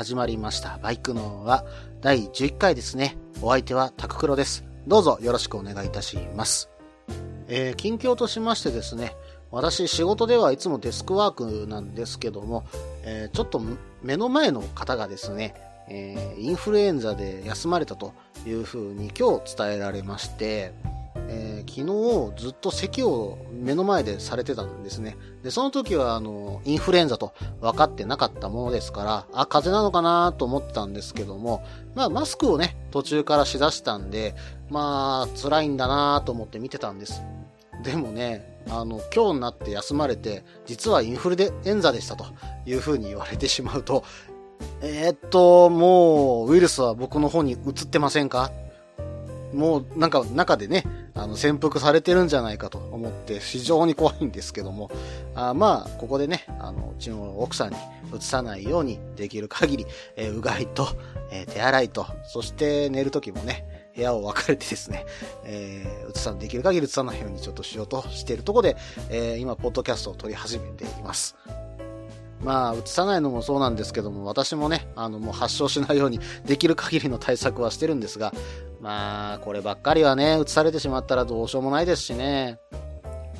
始まりました。バイクのは第11回ですね。お相手はタククロです。どうぞよろしくお願いいたします。えー、近況としましてですね、私仕事ではいつもデスクワークなんですけども、えーちょっと目の前の方がですね、えーインフルエンザで休まれたというふうに今日伝えられまして、えー昨日ずっと咳を目の前でされてたんですね。で、その時はあの、インフルエンザと分かってなかったものですから、あ、風邪なのかなと思ってたんですけども、まあマスクをね、途中からしだしたんで、まあ辛いんだなと思って見てたんです。でもね、あの、今日になって休まれて、実はインフルエンザでしたという風に言われてしまうと、えーっと、もう、ウイルスは僕の方に移ってませんか？もう、なんか、中でね、あの、潜伏されてるんじゃないかと思って、非常に怖いんですけども、あまあ、ここでね、あの、うちの奥さんに移さないように、できる限り、えーうがいと、えー手洗いと、そして寝る時もね、部屋を分かれてですね、えー、移さん、できる限り移さないようにちょっとしようとしているところで、えー今、ポッドキャストを撮り始めています。まあ、移さないのもそうなんですけども、私もね、あの、もう発症しないように、できる限りの対策はしてるんですが、まあ、こればっかりはね、移されてしまったらどうしようもないですしね。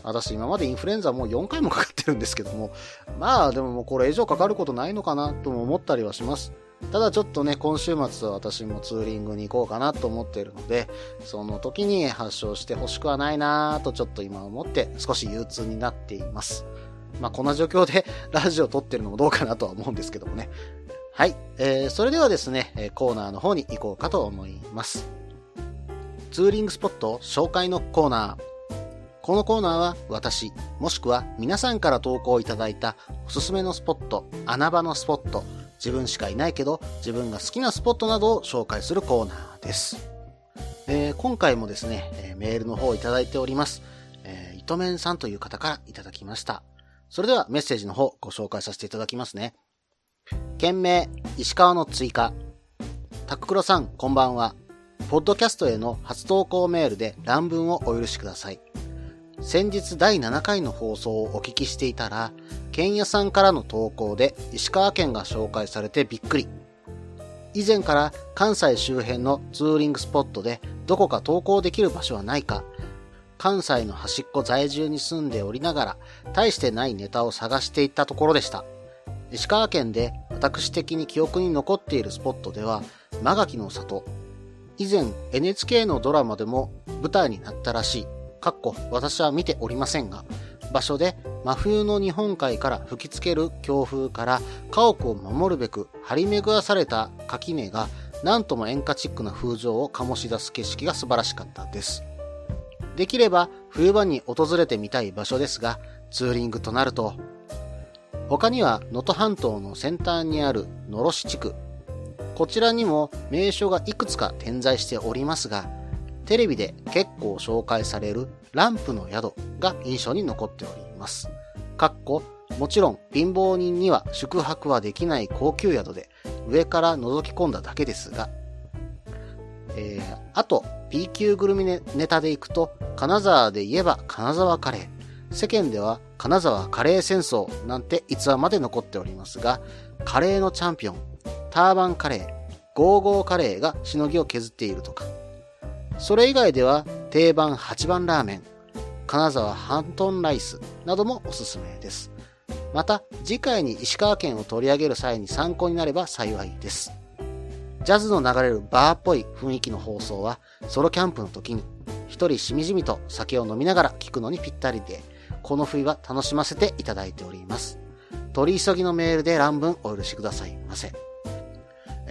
私、今までインフルエンザもう4回もかかってるんですけども、まあ、でももうこれ以上かかることないのかな、とも思ったりはします。ただちょっとね、今週末は私もツーリングに行こうかなと思っているので、その時に発症してほしくはないなぁとちょっと今思って少し憂鬱になっています。まあこんな状況で ラジオ撮ってるのもどうかなとは思うんですけどもね。はい。えー、それではですね、コーナーの方に行こうかと思います。ツーリングスポット紹介のコーナー。このコーナーは私、もしくは皆さんから投稿いただいたおすすめのスポット、穴場のスポット、自分しかいないけど自分が好きなスポットなどを紹介するコーナーです。えー今回もですね、メールの方をいただいております。えー、糸面さんという方からいただきました。それではメッセージの方ご紹介させていただきますね。件名、石川の追加。タククロさん、こんばんは。ポッドキャストへの初投稿メールで乱文をお許しください。先日第7回の放送をお聞きしていたら、剣屋さんからの投稿で石川県が紹介されてびっくり。以前から関西周辺のツーリングスポットでどこか投稿できる場所はないか、関西の端っこ在住に住んでおりながら、大してないネタを探していったところでした。石川県で私的に記憶に残っているスポットでは、マガキの里。以前 NHK のドラマでも舞台になったらしい。かっこ私は見ておりませんが、場所で真冬の日本海から吹きつける強風から家屋を守るべく張り巡らされた垣根が何とも演歌チックな風情を醸し出す景色が素晴らしかったです。できれば冬場に訪れてみたい場所ですが、ツーリングとなると、他には能登半島の先端にある野呂市地区。こちらにも名所がいくつか点在しておりますが、テレビで結構紹介されるランプの宿が印象に残っております。かっこ、もちろん貧乏人には宿泊はできない高級宿で上から覗き込んだだけですが、えー、あと B 級グルメネネタで行くと金沢で言えば金沢カレー世間では金沢カレー戦争なんて逸話まで残っておりますがカレーのチャンピオンターバンカレーゴーゴーカレーがしのぎを削っているとか。それ以外では定番8番ラーメン金沢ハントンライスなどもおすすめです。また次回に石川県を取り上げる際に参考になれば幸いです。ジャズの流れるバーっぽい雰囲気の放送はソロキャンプの時に一人しみじみと酒を飲みながら聞くのにぴったりでこの冬は楽しませていただいております。取り急ぎのメールで乱文お許しくださいませ。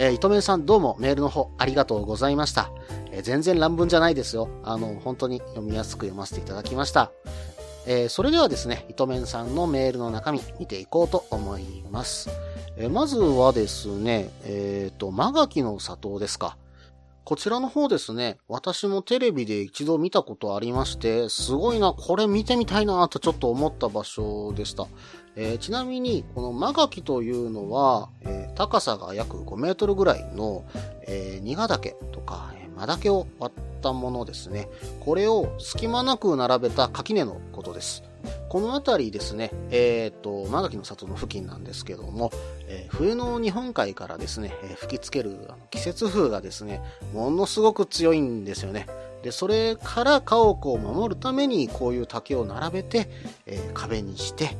えー、糸面さんどうもメールの方ありがとうございました。えー全然乱文じゃないですよ。あの、本当に読みやすく読ませていただきました。えーそれではですね、糸面さんのメールの中身見ていこうと思います。えまずはですね、えっ、と、マガキの里ですか。こちらの方ですね、私もテレビで一度見たことありまして、すごいな、これ見てみたいなとちょっと思った場所でした。えー、ちなみに、このマガキというのは、えー、高さが約5メートルぐらいの、えー、ニガ岳とか、えー、マ岳を割ったものですね。これを隙間なく並べた垣根のことです。この辺りですね、えっ、と、マガキの里の付近なんですけども、えー、冬の日本海からですね、えー、吹きつけるあの季節風がですね、ものすごく強いんですよね。で、それから家屋を守るためにこういう竹を並べて、え、壁にして、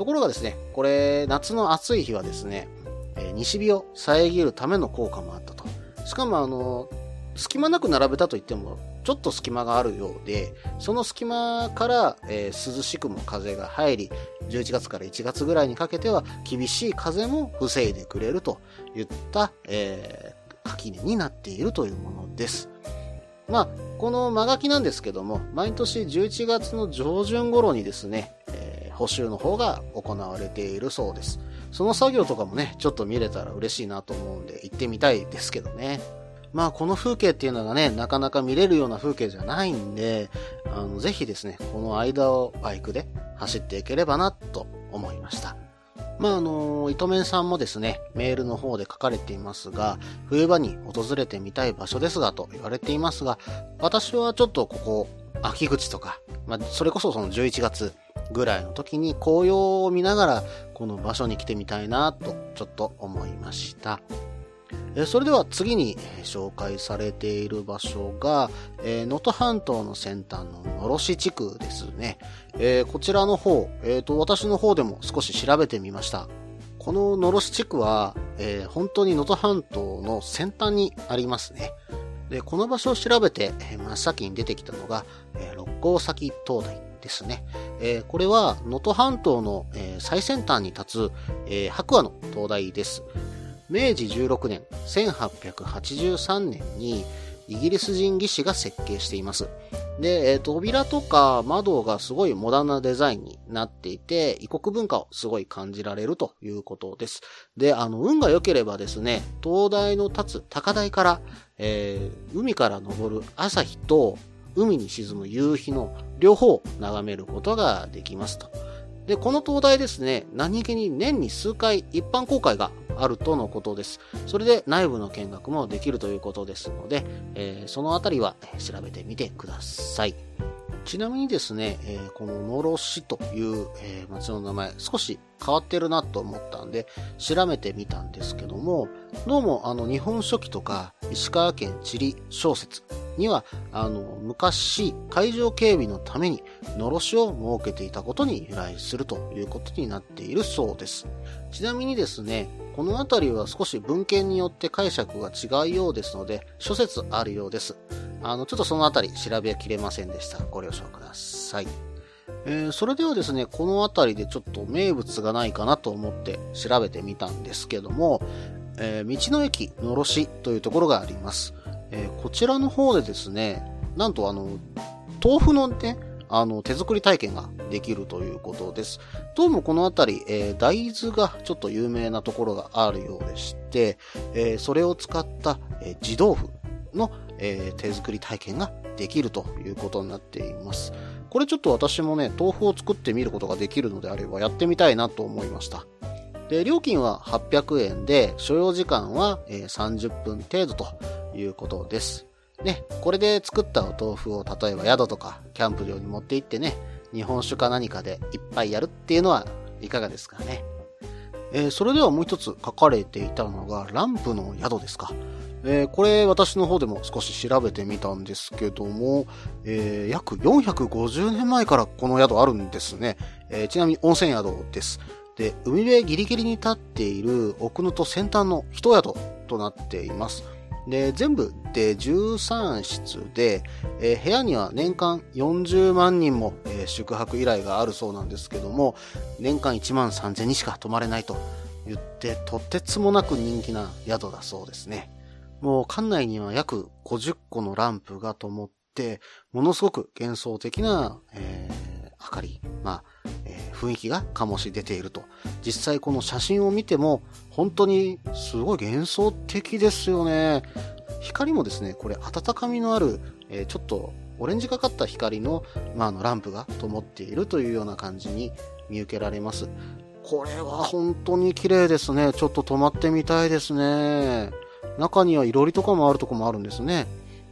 ところがですね、これ、夏の暑い日はですね、え、西日を遮るための効果もあったと。しかもあの、隙間なく並べたと言っても、ちょっと隙間があるようで、その隙間から、えー、涼しくも風が入り、11月から1月ぐらいにかけては厳しい風も防いでくれるといった、えー、垣根になっているというものです。まあ、この間垣なんですけども、毎年11月の上旬頃にですね、えー、補修の方が行われているそうです。その作業とかもね、ちょっと見れたら嬉しいなと思うんで、行ってみたいですけどね。まあこの風景っていうのがね、なかなか見れるような風景じゃないんで、あの、ぜひですね、この間をバイクで走っていければなと思いました。まああの、糸面さんもですね、メールの方で書かれていますが、冬場に訪れてみたい場所ですがと言われていますが、私はちょっとここ、秋口とか、まあそれこそその11月ぐらいの時に紅葉を見ながら、この場所に来てみたいなとちょっと思いました。それでは次に紹介されている場所が、能登半島の先端ののろし地区ですね。こちらの方、えーと、私の方でも少し調べてみました。こののろし地区は、えー、本当に能登半島の先端にありますね。で、この場所を調べて、真っ先に出てきたのが、え、六甲崎灯台ですね。えー、これは能登半島の、えー、最先端に立つ、えー、白亜の灯台です。明治16年、1883年にイギリス人技師が設計しています。で、えー、扉とか窓がすごいモダンなデザインになっていて、異国文化をすごい感じられるということです。で、あの、運が良ければですね、灯台の立つ高台から、えー、海から昇る朝日と海に沈む夕日の両方を眺めることができますと。で、この灯台ですね、何気に年に数回一般公開があるとのことです。それで内部の見学もできるということですので、えー、そのあたりは調べてみてください。ちなみにですね、えー、この野呂市という、えー、町の名前、少し変わってるなと思ったんで、調べてみたんですけども、どうもあの日本書紀とか石川県地理小説には、あの、昔、海上警備のために、のろしを設けていたことに由来するということになっているそうです。ちなみにですね、この辺りは少し文献によって解釈が違うようですので、諸説あるようです。あの、ちょっとその辺り調べきれませんでした。ご了承ください。えー、それではですね、この辺りでちょっと名物がないかなと思って調べてみたんですけども、えー、道の駅のろしというところがあります。えー、こちらの方でですね、なんとあの、豆腐のね、あの、手作り体験ができるということです。どうもこの辺り、えー、大豆がちょっと有名なところがあるようでして、えー、それを使った、えー、地豆腐の、え手作り体験ができるということになっています。これちょっと私もね、豆腐を作ってみることができるのであればやってみたいなと思いました。で、料金は800円で、所要時間は30分程度ということです。ね、これで作ったお豆腐を例えば宿とかキャンプ場に持って行ってね、日本酒か何かでいっぱいやるっていうのはいかがですかね。えー、それではもう一つ書かれていたのが、ランプの宿ですか。えー、これ私の方でも少し調べてみたんですけども、えー、約450年前からこの宿あるんですね。えちなみに温泉宿です。で、海辺ギリギリに立っている奥能登先端の一宿となっています。で、全部で13室で、えー、部屋には年間40万人も、えー、宿泊依頼があるそうなんですけども、年間1万3000にしか泊まれないと言って、とてつもなく人気な宿だそうですね。もう館内には約50個のランプが灯って、ものすごく幻想的な、えー、明かり、まあ、え、雰囲気が醸し出ていると。実際この写真を見ても、本当にすごい幻想的ですよね。光もですね、これ温かみのある、えー、ちょっとオレンジがかった光の,、まあ、のランプが灯っているというような感じに見受けられます。これは本当に綺麗ですね。ちょっと止まってみたいですね。中にはいろりとかもあるとこもあるんですね。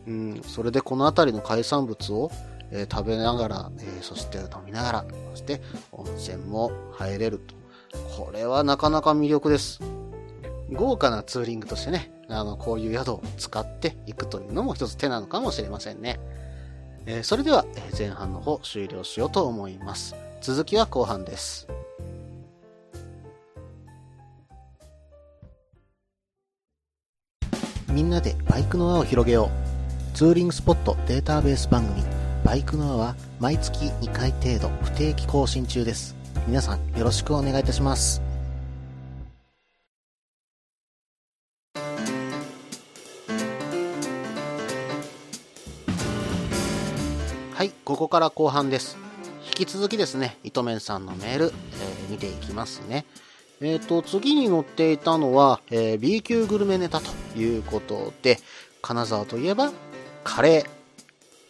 うん、それでこの辺りの海産物を、えー、食べながら、えー、そして飲みながら、そして温泉も入れると。これはなかなか魅力です。豪華なツーリングとしてね、あの、こういう宿を使っていくというのも一つ手なのかもしれませんね。えー、それでは、え前半の方終了しようと思います。続きは後半です。みんなでバイクの輪を広げよう。ツーリングスポットデータベース番組、バイクの輪は毎月2回程度不定期更新中です。皆さんよろしくお願いいたします。はい、ここから後半です。引き続きですね、糸面さんのメール、えー、見ていきますね。えっ、ー、と、次に載っていたのは、えー、B 級グルメネタということで、金沢といえば、カレー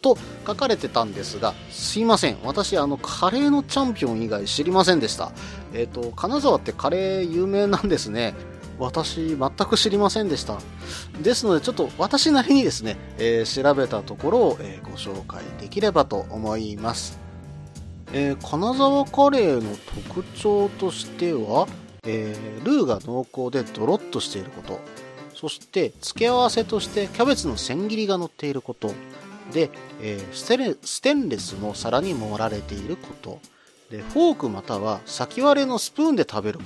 と書かれてたんですが、すいません。私、あの、カレーのチャンピオン以外知りませんでした。えっ、ー、と、金沢ってカレー有名なんですね。私、全く知りませんでした。ですので、ちょっと私なりにですね、えー、調べたところを、えー、ご紹介できればと思います。え、金沢カレーの特徴としては、え、ルーが濃厚でドロッとしていること、そして付け合わせとしてキャベツの千切りが乗っていること、で、えー、ステレステンレスの皿に盛られていること、で、フォークまたは先割れのスプーンで食べるこ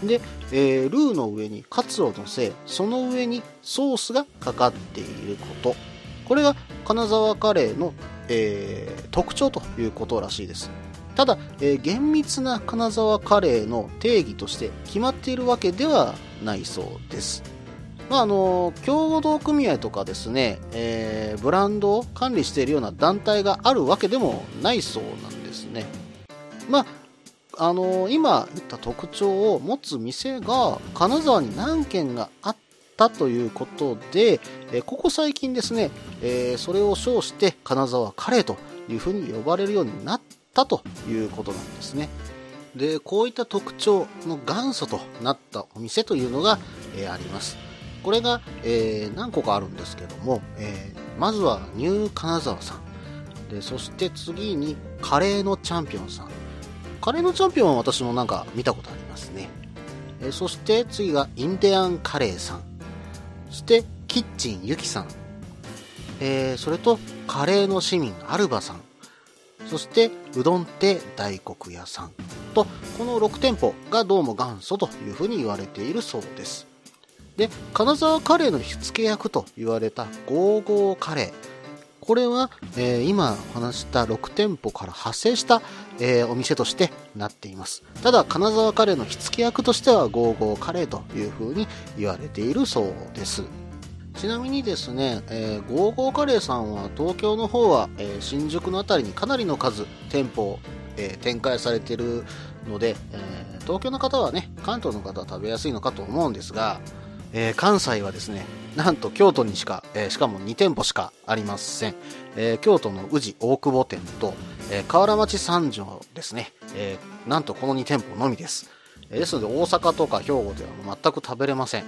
と、で、えー、ルーの上にカツを乗せ、その上にソースがかかっていること、これが金沢カレーの、えー、特徴ということらしいです。ただ、えー、厳密な金沢カレーの定義として決まっているわけではないそうです。まあ、あの、共同組合とかですね、えー、ブランドを管理しているような団体があるわけでもないそうなんですね。まあ、あの、今言った特徴を持つ店が金沢に何軒があったということで、えここ最近ですね、えー、それを称して金沢カレーというふうに呼ばれるようになったということなんですね。で、こういった特徴の元祖となったお店というのが、えー、あります。これが、えー、何個かあるんですけども、えー、まずはニュー金沢さん。で、そして次にカレーのチャンピオンさん。カレーのチャンピオンは私もなんか見たことありますね。えそして次がインディアンカレーさん。そしてキッチンゆきさん。えそれとカレーの市民アルバさん。そしてうどん亭大黒屋さんとこの6店舗がどうも元祖というふうに言われているそうですで金沢カレーの火付け役と言われたゴーゴーカレー。これは、えー、今話した6店舗から派生した、えー、お店としてなっています。ただ金沢カレーの火付け役としてはゴーゴーカレーというふうに言われているそうです。ちなみにですね、えー、ゴーゴーカレーさんは東京の方は、えー、新宿の辺りにかなりの数店舗、えー、展開されているので、えー、東京の方はね、関東の方は食べやすいのかと思うんですが、えー、関西はですね、なんと京都にしか、えー、しかも2店舗しかありません。えー、京都の宇治大久保店と、え河原町三条ですね、えなんとこの2店舗のみです。ですので大阪とか兵庫では全く食べれません。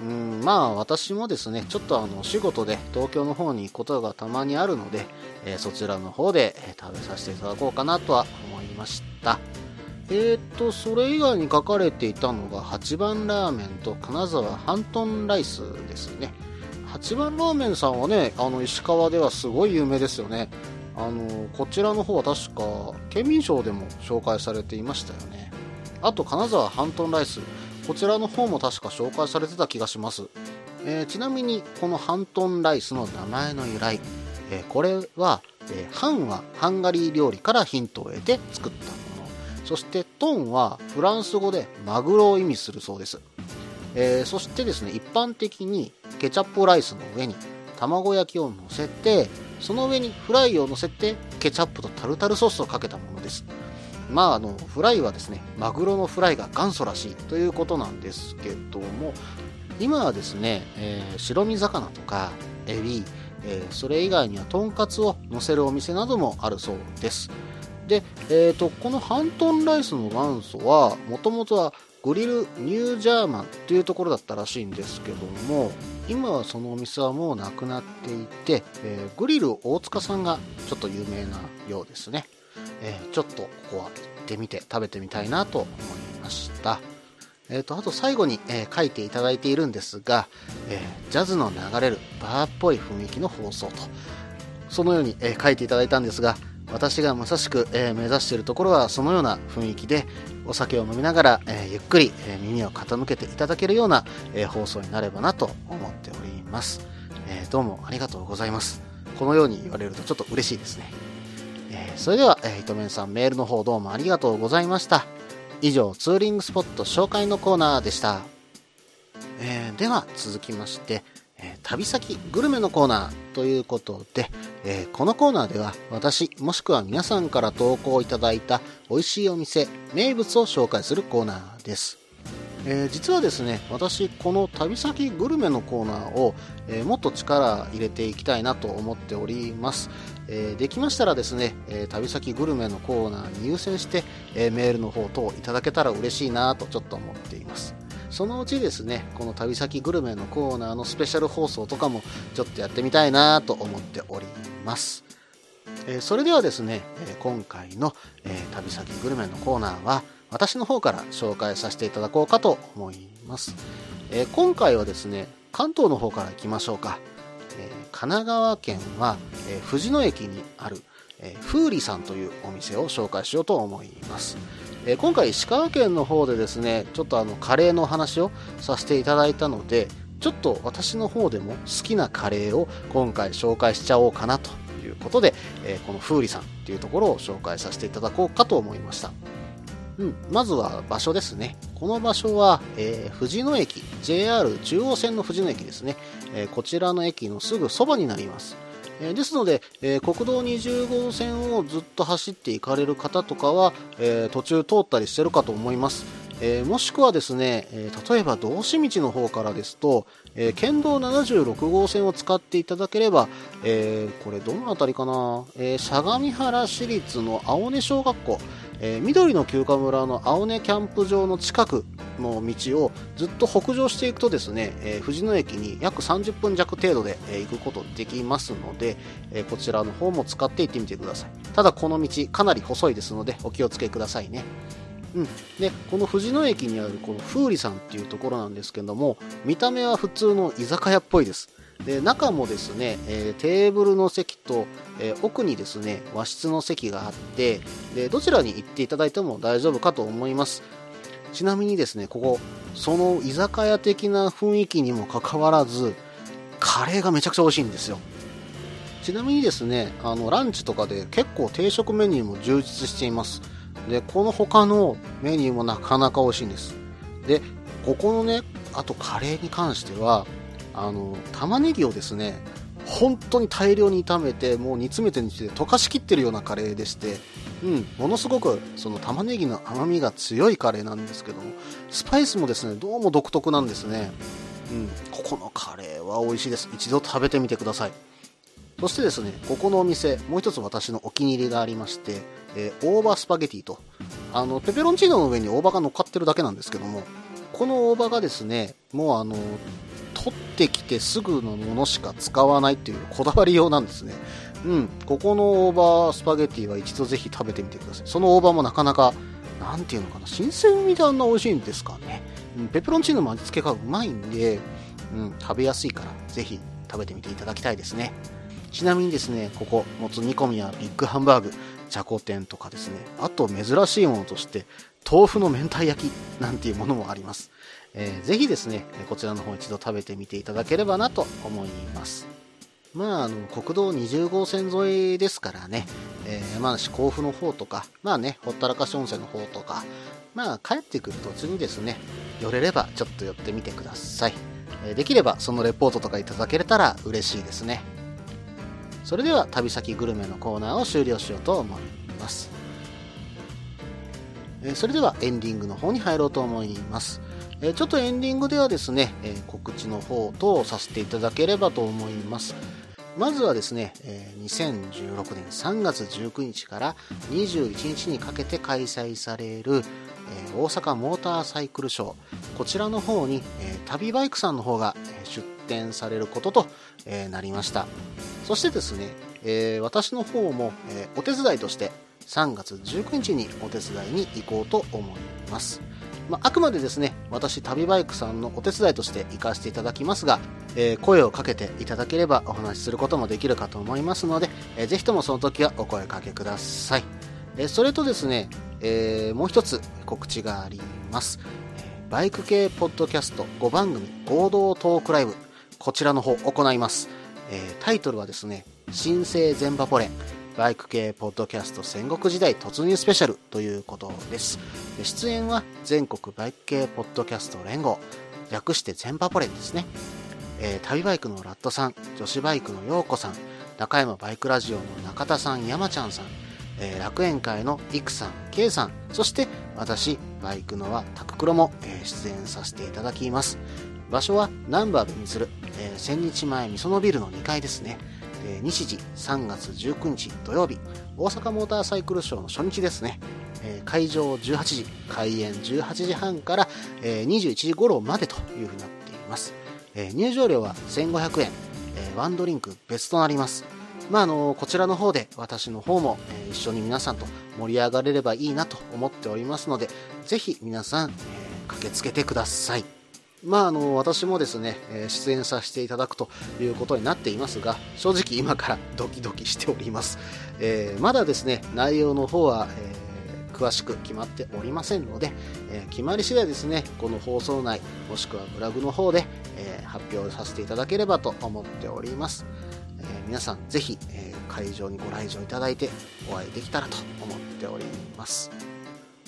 うんまあ私もですねちょっとあの仕事で東京の方に行くことがたまにあるので、え、そちらの方で、食べさせていただこうかなとは思いましたえーとそれ以外に書かれていたのが八番ラーメンと金沢ハントンライスですね八番ラーメンさんはねあの石川ではすごい有名ですよねあのこちらの方は確か県民賞でも紹介されていましたよねあと金沢ハントンライスこちらの方も確か紹介されてた気がします。えー、ちなみに、このハントンライスの名前の由来、えー、これは、えー、ハンはハンガリー料理からヒントを得て作った。そしてトンはフランス語でマグロを意味するそうです。えー、そしてですね、一般的にケチャップライスの上に卵焼きを乗せて、その上にフライを乗せてケチャップとタルタルソースをかけたものです。まああのフライはですねマグロのフライが元祖らしいということなんですけども今はですね、えー、白身魚とかエビ、えー、それ以外にはとんかつを乗せるお店などもあるそうですで、えーと、このハントンライスの元祖はもともとはグリルニュージャーマンっていうところだったらしいんですけども今はそのお店はもうなくなっていて、えー、グリル大塚さんがちょっと有名なようですね、えー、ちょっとここは行ってみて食べてみたいなと思いました。えーと、あと最後に、えー、書いていただいているんですが、えー、ジャズの流れるバーっぽい雰囲気の放送とそのように、えー、書いていただいたんですが私がまさしく、え目指しているところはそのような雰囲気でお酒を飲みながら、えゆっくり、え耳を傾けていただけるような、え放送になればなと思っております、えどうもありがとうございます。このように言われるとちょっと嬉しいですね、えそれでは、えー、糸面さんメールの方どうもありがとうございました。以上ツーリングスポット紹介のコーナーでした、え、では続きまして、え、旅先グルメのコーナーということで、えー、このコーナーでは私もしくは皆さんから投稿いただいた美味しいお店名物を紹介するコーナーです。えー、実はですね私この旅先グルメのコーナーを、えー、もっと力入れていきたいなと思っております、え、できましたらですね、え旅先グルメのコーナーに優先して、えメールの方等いただけたら嬉しいなとちょっと思っています。そのうちですねこの旅先グルメのコーナーのスペシャル放送とかもちょっとやってみたいなと思っております。えそれではですね、え今回の、え旅先グルメのコーナーは私の方から紹介させていただこうかと思います、え今回はですね関東の方から行きましょうか。え神奈川県は、え藤野駅にある、えフーリさんというお店を紹介しようと思います。え今回石川県の方でですね、ちょっとあのカレーの話をさせていただいたので、ちょっと私の方でも好きなカレーを今回紹介しちゃおうかなということで、えこのフーリさんっていうところを紹介させていただこうかと思いました。うん、まずは場所ですね。この場所は、えー、藤野駅、JR 中央線の藤野駅ですね。えー、こちらの駅のすぐそばになります。え、ですので、え国道20号線をずっと走って行かれる方とかは、え途中通ったりしてるかと思います。えもしくはですね、え例えば道志道の方からですと、え県道76号線を使っていただければ、えこれどの辺りかな、え相模原市立の青根小学校、え、緑の休暇村の青根キャンプ場の近くの道をずっと北上していくとですね、えー、藤野駅に約30分弱程度で、えー、行くことできますので、えこちらの方も使って行ってみてください。ただこの道かなり細いですのでお気をつけくださいね。うん、でこの藤野駅にあるこの風里さんっていうところなんですけども見た目は普通の居酒屋っぽいです。で中もですね、えー、テーブルの席と、えー、奥にですね和室の席があってでどちらに行っていただいても大丈夫かと思います。ちなみにですねここその居酒屋的な雰囲気にもかかわらずカレーがめちゃくちゃ美味しいんですよ。ちなみにですねあのランチとかで結構定食メニューも充実しています。でこの他のメニューもなかなか美味しいんです。でここのねあとカレーに関してはあの玉ねぎをですね本当に大量に炒めてもう煮詰めて煮詰めて溶かしきってるようなカレーでして、うん、ものすごくその玉ねぎの甘みが強いカレーなんですけどもスパイスもですねどうも独特なんですね、うん、ここのカレーは美味しいです。一度食べてみてください。そしてですねここのお店もう一つ私のお気に入りがありまして、えー、大葉スパゲティとあのペペロンチーノの上に大葉が乗っかってるだけなんですけどもこの大葉がですねもうあの取ってきてすぐのものしか使わないっていうこだわりようなんですね。うん、ここの大葉スパゲッティは一度ぜひ食べてみてください。その大葉もなかなか、なんていうのかな、新鮮味であんな美味しいんですかね。うん、ペペロンチーノの味付けがうまいんで、うん、食べやすいから、ぜひ食べてみていただきたいですね。ちなみにですね、ここ、もつ煮込みやビッグハンバーグ、じゃこ天とかですね、あと珍しいものとして、豆腐の明太焼きなんていうものもあります。えー、ぜひですね、こちらの方一度食べてみていただければなと思います。まあ、あの、国道20号線沿いですからね、えー、山梨甲府の方とか、まあね、ほったらかし温泉の方とか、まあ、帰ってくる途中にですね、寄れればちょっと寄ってみてください。えー、できればそのレポートとかいただけれたら嬉しいですね。それでは旅先グルメのコーナーを終了しようと思います。えそれではエンディングの方に入ろうと思います。えちょっとエンディングではですね、え告知の方とさせていただければと思います。まずはですね、え2016年3月19日から21日にかけて開催される、え大阪モーターサイクルショー、こちらの方に、え旅バイクさんの方が出展されることと、えなりました。そしてですね、え私の方も、えお手伝いとして3月19日にお手伝いに行こうと思います。まあ、あくまでですね、私、旅バイクさんのお手伝いとして行かせていただきますが、えー、声をかけていただければお話しすることもできるかと思いますので、えー、ぜひともその時はお声かけください。えー、それとですね、えー、もう一つ告知があります。バイク系ポッドキャスト5番組合同トークライブ、こちらの方行います。えー、タイトルはですね、新生全場ポレンバイク系ポッドキャスト戦国時代突入スペシャルということです。出演は全国バイク系ポッドキャスト連合、略して全パポレンですね。えー、旅バイクのラットさん、女子バイクの陽子さん、中山バイクラジオの中田さん、山ちゃんさん、えー、楽園会のいくさん、けいさん、そして私、バイクのはタククロも、えー、出演させていただきます。場所はナンバーで見する、えー、千日前みそのビルの2階ですね。えー、日時3月19日土曜日、大阪モーターサイクルショーの初日ですね。えー、会場18時、開演18時半から、えー、21時頃までというふうになっています。えー、入場料は1500円、えー、ワンドリンク別となります。まあ、あのこちらの方で私の方も、え、一緒に皆さんと盛り上がれればいいなと思っておりますので、ぜひ皆さん、え、駆けつけてください。まあ、あの、私もですね、え出演させていただくということになっていますが、正直今からドキドキしております。えー、まだですね、内容の方は、えー、詳しく決まっておりませんので、えー、決まり次第ですね、この放送内、もしくはブログの方で、え発表させていただければと思っております。え皆さん、ぜひ、え会場にご来場いただいてお会いできたらと思っております。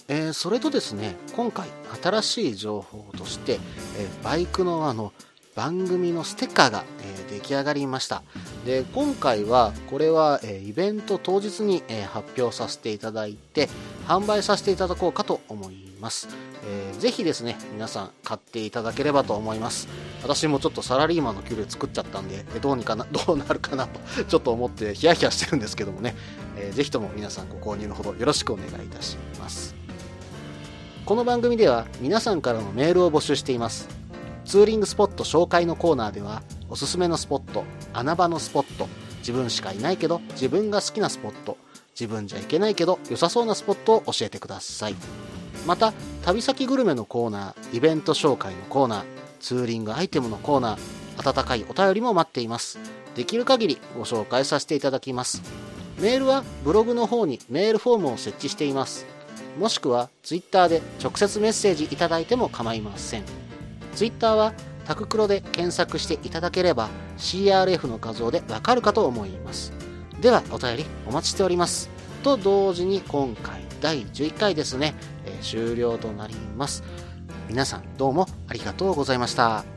えー、それとですね、今回新しい情報として、えー、バイクのあの番組のステッカーが、えー、出来上がりました。で、今回はこれは、えイベント当日に、え発表させていただいて、販売させていただこうかと思います。えー、ぜひですね、皆さん買っていただければと思います。私もちょっとサラリーマンの給料作っちゃったんで、どうにかな、どうなるかなと、ちょっと思ってヒヤヒヤしてるんですけどもね、えー、ぜひとも皆さんご購入のほどよろしくお願いいたします。この番組では皆さんからのメールを募集しています。ツーリングスポット紹介のコーナーではおすすめのスポット穴場のスポット自分しかいないけど自分が好きなスポット自分じゃいけないけど良さそうなスポットを教えてください。また旅先グルメのコーナーイベント紹介のコーナーツーリングアイテムのコーナー温かいお便りも待っています。できる限りご紹介させていただきます。メールはブログの方にメールフォームを設置しています。もしくは Twitter で直接メッセージいただいても構いません。Twitter はタククロで検索していただければ CRF の画像でわかるかと思います。ではお便りお待ちしております。と同時に今回第11回ですね、えー、終了となります。皆さんどうもありがとうございました。